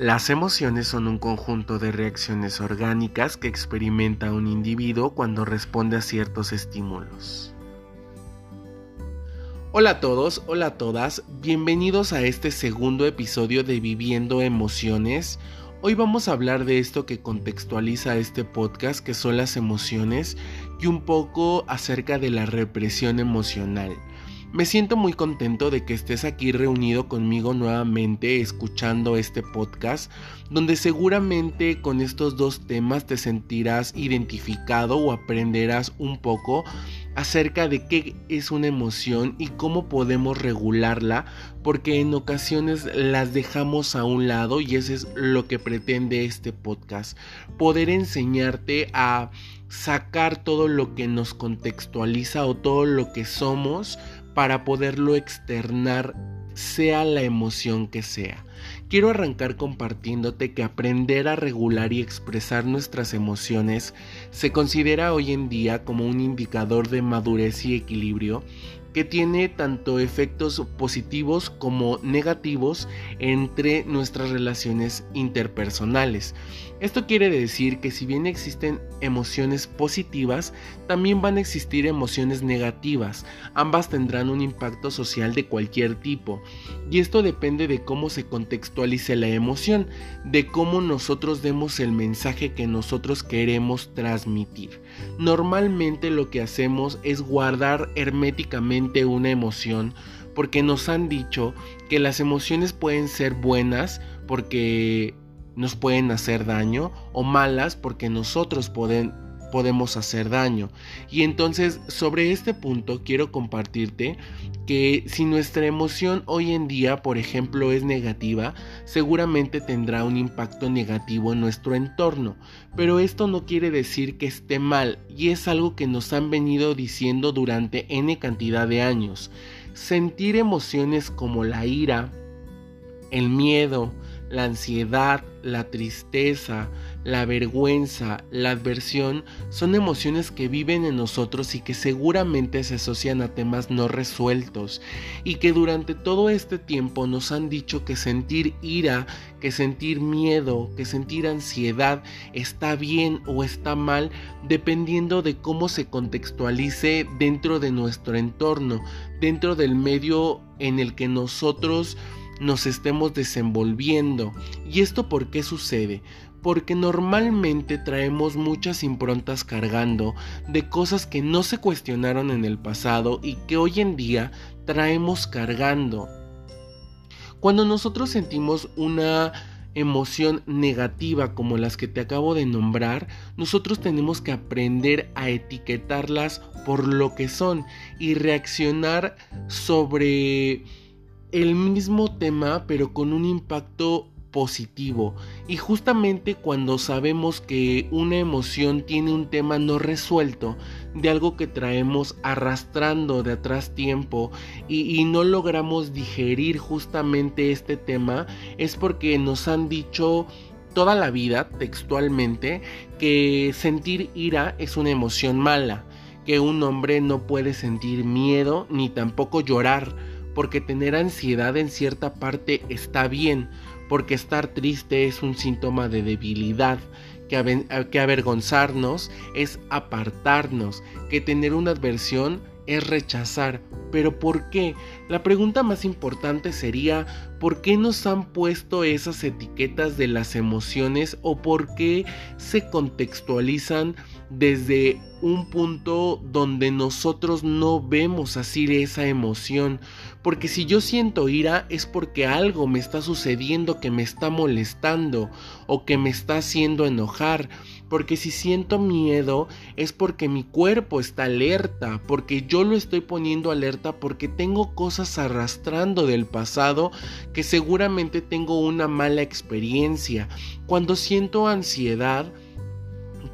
Las emociones son un conjunto de reacciones orgánicas que experimenta un individuo cuando responde a ciertos estímulos. Hola a todos, hola a todas, bienvenidos a este segundo episodio de Viviendo Emociones. Hoy vamos a hablar de esto que contextualiza este podcast, que son las emociones, y un poco acerca de la represión emocional. Me siento muy contento de que estés aquí reunido conmigo nuevamente escuchando este podcast, donde seguramente con estos dos temas te sentirás identificado o aprenderás un poco acerca de qué es una emoción y cómo podemos regularla, porque en ocasiones las dejamos a un lado y eso es lo que pretende este podcast, poder enseñarte a sacar todo lo que nos contextualiza o todo lo que somos para poderlo externar sea la emoción que sea. Quiero arrancar compartiéndote que aprender a regular y expresar nuestras emociones se considera hoy en día como un indicador de madurez y equilibrio que tiene tanto efectos positivos como negativos entre nuestras relaciones interpersonales. Esto quiere decir que si bien existen emociones positivas, también van a existir emociones negativas. Ambas tendrán un impacto social de cualquier tipo. Y esto depende de cómo se contextualice la emoción, de cómo nosotros demos el mensaje que nosotros queremos transmitir. Normalmente lo que hacemos es guardar herméticamente una emoción porque nos han dicho que las emociones pueden ser buenas porque nos pueden hacer daño o malas porque nosotros podemos hacer daño. Y entonces sobre este punto quiero compartirte que si nuestra emoción hoy en día, por ejemplo, es negativa, seguramente tendrá un impacto negativo en nuestro entorno. Pero esto no quiere decir que esté mal y es algo que nos han venido diciendo durante n cantidad de años. Sentir emociones como la ira, el miedo, la ansiedad, la tristeza, la vergüenza, la adversión son emociones que viven en nosotros y que seguramente se asocian a temas no resueltos y que durante todo este tiempo nos han dicho que sentir ira, que sentir miedo, que sentir ansiedad está bien o está mal dependiendo de cómo se contextualice dentro de nuestro entorno, dentro del medio en el que nosotros nos estemos desenvolviendo. ¿Y esto por qué sucede? Porque normalmente traemos muchas improntas cargando de cosas que no se cuestionaron en el pasado y que hoy en día traemos cargando. Cuando nosotros sentimos una emoción negativa como las que te acabo de nombrar, nosotros tenemos que aprender a etiquetarlas por lo que son y reaccionar sobre el mismo tema pero con un impacto positivo. Y justamente cuando sabemos que una emoción tiene un tema no resuelto de algo que traemos arrastrando de atrás tiempo y, no logramos digerir justamente este tema es porque nos han dicho toda la vida textualmente que sentir ira es una emoción mala que un hombre no puede sentir miedo ni tampoco llorar porque tener ansiedad en cierta parte está bien, porque estar triste es un síntoma de debilidad, que, que avergonzarnos es apartarnos, que tener una adversión es rechazar. Pero ¿por qué? La pregunta más importante sería ¿por qué nos han puesto esas etiquetas de las emociones o por qué se contextualizan desde un punto donde nosotros no vemos así esa emoción? Porque si yo siento ira es porque algo me está sucediendo que me está molestando o que me está haciendo enojar porque si siento miedo es porque mi cuerpo está alerta, porque yo lo estoy poniendo alerta, porque tengo cosas arrastrando del pasado que seguramente tengo una mala experiencia. Cuando siento ansiedad,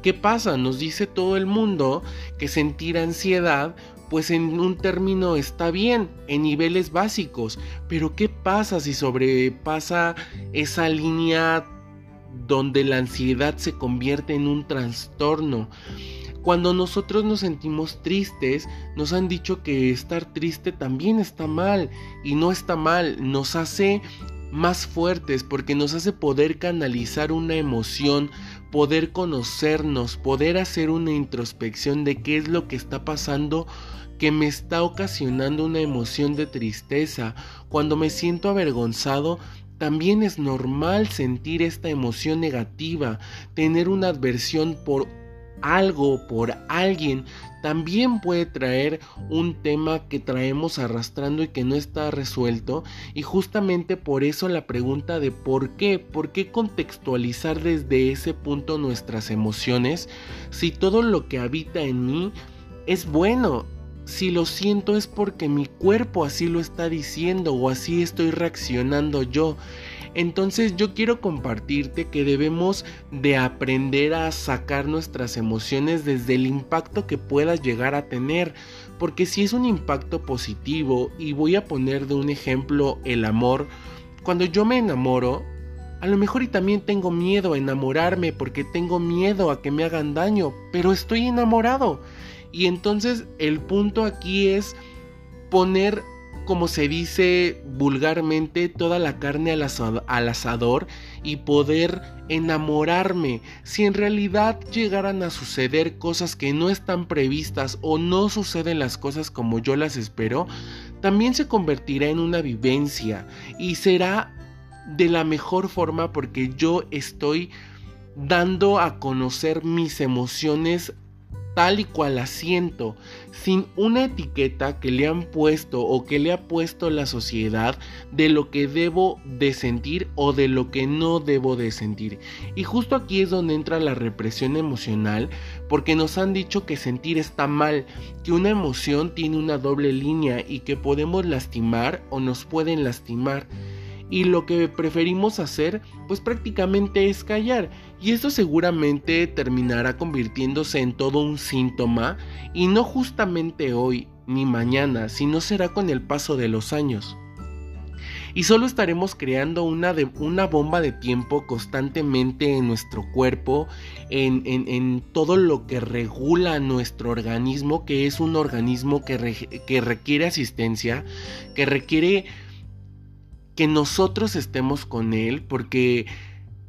¿qué pasa? Nos dice todo el mundo que sentir ansiedad pues en un término está bien, en niveles básicos, pero ¿qué pasa si sobrepasa esa línea donde la ansiedad se convierte en un trastorno. Cuando nosotros nos sentimos tristes, nos han dicho que estar triste también está mal y no está mal, nos hace más fuertes porque nos hace poder canalizar una emoción, poder conocernos, poder hacer una introspección de qué es lo que está pasando que me está ocasionando una emoción de tristeza. Cuando me siento avergonzado, también es normal sentir esta emoción negativa, tener una adversión por algo, por alguien, también puede traer un tema que traemos arrastrando y que no está resuelto. Y justamente por eso la pregunta de por qué, por qué contextualizar desde ese punto nuestras emociones si todo lo que habita en mí es bueno. Si lo siento es porque mi cuerpo así lo está diciendo o así estoy reaccionando yo. Entonces yo quiero compartirte que debemos de aprender a sacar nuestras emociones desde el impacto que puedas llegar a tener. Porque si es un impacto positivo, y voy a poner de un ejemplo el amor, cuando yo me enamoro, a lo mejor y también tengo miedo a enamorarme porque tengo miedo a que me hagan daño, pero estoy enamorado. Y entonces el punto aquí es poner como se dice vulgarmente, toda la carne al, asador y poder enamorarme. Si en realidad llegaran a suceder cosas que no están previstas o no suceden las cosas como yo las espero, también se convertirá en una vivencia y será de la mejor forma porque yo estoy dando a conocer mis emociones tal y cual la siento, sin una etiqueta que le han puesto o que le ha puesto la sociedad de lo que debo de sentir o de lo que no debo de sentir. Y justo aquí es donde entra la represión emocional, porque nos han dicho que sentir está mal, que una emoción tiene una doble línea y que podemos lastimar o nos pueden lastimar y lo que preferimos hacer pues prácticamente es callar y esto seguramente terminará convirtiéndose en todo un síntoma y no justamente hoy ni mañana, sino será con el paso de los años. Y solo estaremos creando una, de, una bomba de tiempo constantemente en nuestro cuerpo, en, en, todo lo que regula nuestro organismo, que es un organismo que, que requiere asistencia, que requiere que nosotros estemos con Él porque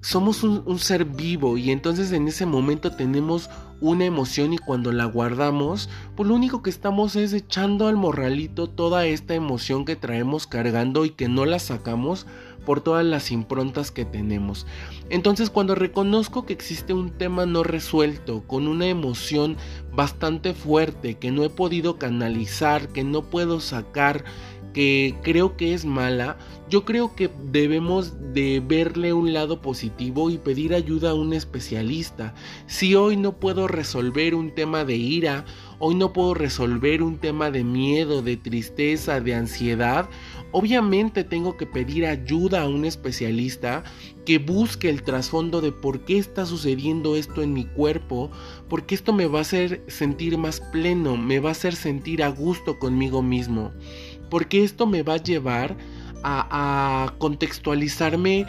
somos un, ser vivo y entonces en ese momento tenemos una emoción y cuando la guardamos, pues lo único que estamos es echando al morralito toda esta emoción que traemos cargando y que no la sacamos por todas las improntas que tenemos. Entonces cuando reconozco que existe un tema no resuelto, con una emoción bastante fuerte que no he podido canalizar, que no puedo sacar, que creo que es mala, yo creo que debemos de verle un lado positivo y pedir ayuda a un especialista. Si hoy no puedo resolver un tema de ira, hoy no puedo resolver un tema de miedo, de tristeza, de ansiedad, obviamente tengo que pedir ayuda a un especialista que busque el trasfondo de por qué está sucediendo esto en mi cuerpo, porque esto me va a hacer sentir más pleno, me va a hacer sentir a gusto conmigo mismo porque esto me va a llevar a, contextualizarme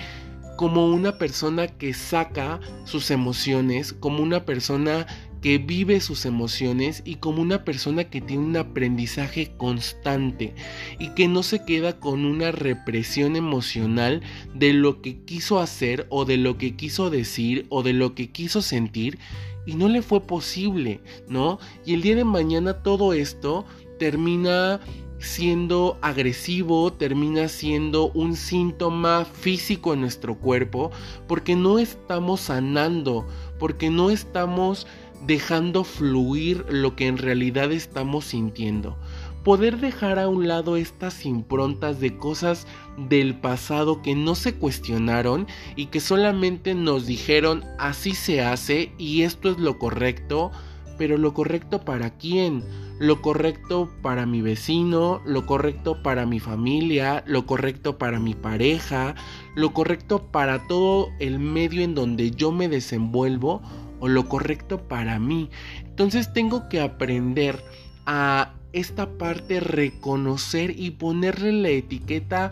como una persona que saca sus emociones, como una persona que vive sus emociones y como una persona que tiene un aprendizaje constante y que no se queda con una represión emocional de lo que quiso hacer o de lo que quiso decir o de lo que quiso sentir y no le fue posible, ¿no? Y el día de mañana todo esto termina siendo agresivo, termina siendo un síntoma físico en nuestro cuerpo, porque no estamos sanando, porque no estamos dejando fluir lo que en realidad estamos sintiendo. Poder dejar a un lado estas improntas de cosas del pasado que no se cuestionaron y que solamente nos dijeron así se hace y esto es lo correcto, pero lo correcto para quién? lo correcto para mi vecino, lo correcto para mi familia, lo correcto para mi pareja, lo correcto para todo el medio en donde yo me desenvuelvo o lo correcto para mí. Entonces tengo que aprender a esta parte reconocer y ponerle la etiqueta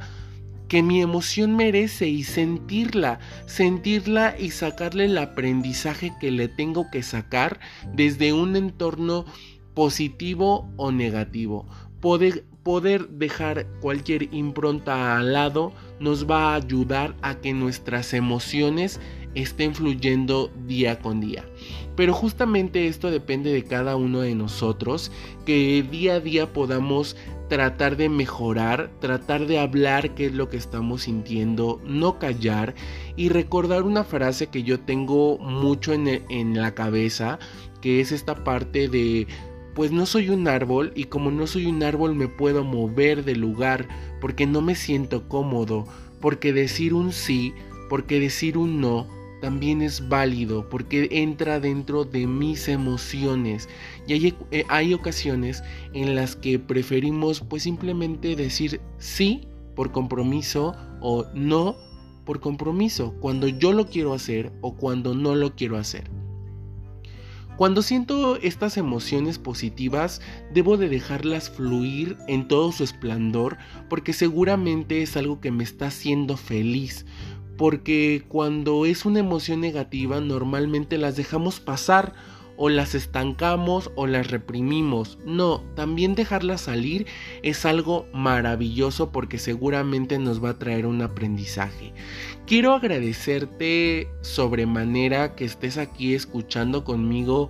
que mi emoción merece y sentirla, sentirla y sacarle el aprendizaje que le tengo que sacar desde un entorno positivo o negativo. Poder, poder dejar cualquier impronta al lado nos va a ayudar a que nuestras emociones estén fluyendo día con día. Pero justamente esto depende de cada uno de nosotros, que día a día podamos tratar de mejorar, tratar de hablar qué es lo que estamos sintiendo, no callar y recordar una frase que yo tengo mucho en, en la cabeza, que es esta parte de pues no soy un árbol y como no soy un árbol me puedo mover de lugar porque no me siento cómodo, porque decir un sí, porque decir un no también es válido porque entra dentro de mis emociones y hay, eh, hay, ocasiones en las que preferimos pues simplemente decir sí por compromiso o no por compromiso cuando yo lo quiero hacer o cuando no lo quiero hacer. Cuando siento estas emociones positivas, debo de dejarlas fluir en todo su esplendor porque seguramente es algo que me está haciendo feliz. Porque cuando es una emoción negativa normalmente las dejamos pasar o las estancamos o las reprimimos. No, también dejarlas salir es algo maravilloso porque seguramente nos va a traer un aprendizaje. Quiero agradecerte sobremanera que estés aquí escuchando conmigo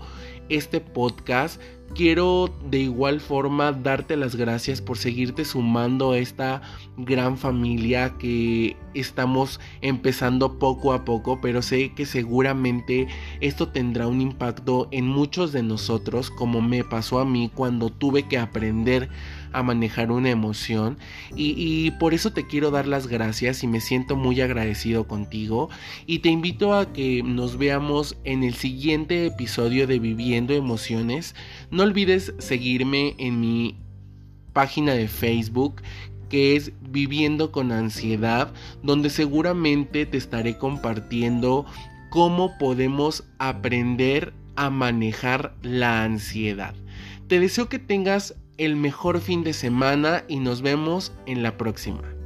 este podcast. Quiero de igual forma darte las gracias por seguirte sumando a esta gran familia que estamos empezando poco a poco, pero sé que seguramente esto tendrá un impacto en muchos de nosotros, como me pasó a mí cuando tuve que aprender a manejar una emoción y, por eso te quiero dar las gracias y me siento muy agradecido contigo y te invito a que nos veamos en el siguiente episodio de Viviendo Emociones. No olvides seguirme en mi página de Facebook que es Viviendo con Ansiedad, donde seguramente te estaré compartiendo cómo podemos aprender a manejar la ansiedad. Te deseo que tengas el mejor fin de semana y nos vemos en la próxima.